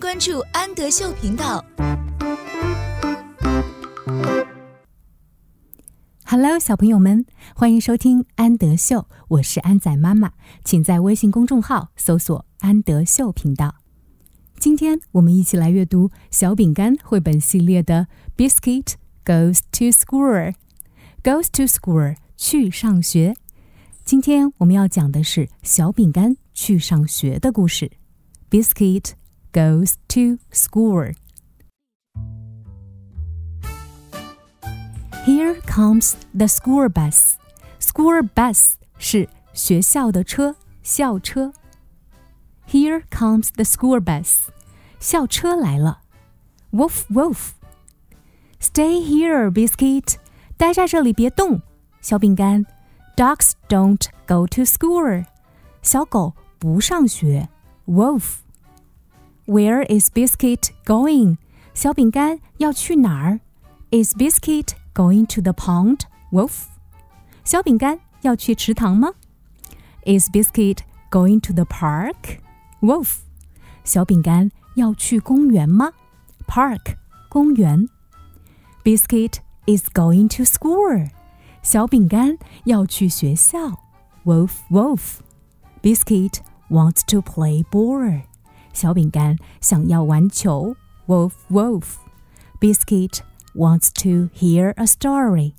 关注安德秀频道。Hello，小朋友们，欢迎收听安德秀，我是安仔妈妈，请在微信公众号搜索“安德秀频道”。今天我们一起来阅读《小饼干》绘本系列的《Biscuit Goes to School》，Goes to School 去上学。今天我们要讲的是小饼干去上学的故事。Biscuit goes to school. Here comes the school bus. School bus 是学校的车，校车。Here comes the school bus. 校车来了。Woof woof. Stay here, Biscuit. 待在这里别动，小饼干。Dogs don't go to school. 小狗不上学。Wolf. Where is Biscuit going? 小饼干要去哪儿？Is Biscuit going to the pond? Wolf. 小饼干要去池塘吗？Is Biscuit going to the park? Wolf. 小饼干要去公园吗？Park 公园。Biscuit is going to school. 小饼干要去学校。Wolf, wolf. Biscuit wants to play ball. 小饼干想要玩球。Wolf, wolf. Biscuit wants to hear a story.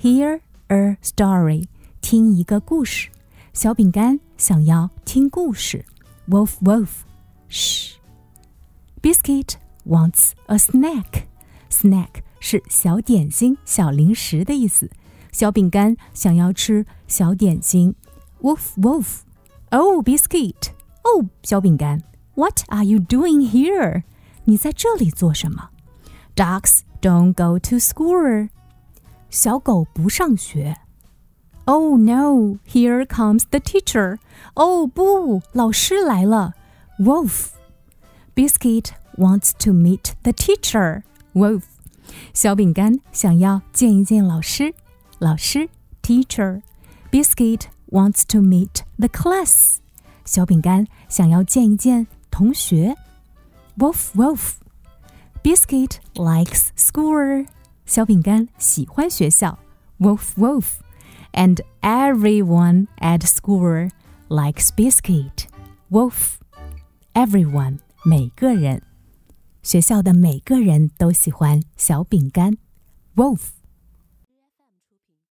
Hear a story. 听一个故事。小饼干想要听故事。Wolf, wolf. Shh. Biscuit wants a snack. Snack 是小点心、小零食的意思。小饼干想要吃小点心。Wolf, wolf. Oh, Biscuit. 哦，小饼干 ，What are you doing here？你在这里做什么？Dogs don't go to school。小狗不上学。Oh no! Here comes the teacher. 哦不，老师来了。Wolf. Biscuit wants to meet the teacher. Wolf. 小饼干想要见一见老师。老师，teacher. Biscuit wants to meet the class. 小饼干想要见一见 同学。Wolf, wolf. Biscuit likes school. 小饼干喜欢学校。Wolf, wolf. And everyone at school likes Biscuit. Wolf. Everyone. 每个人。学校的每个人都喜欢小饼干。Wolf.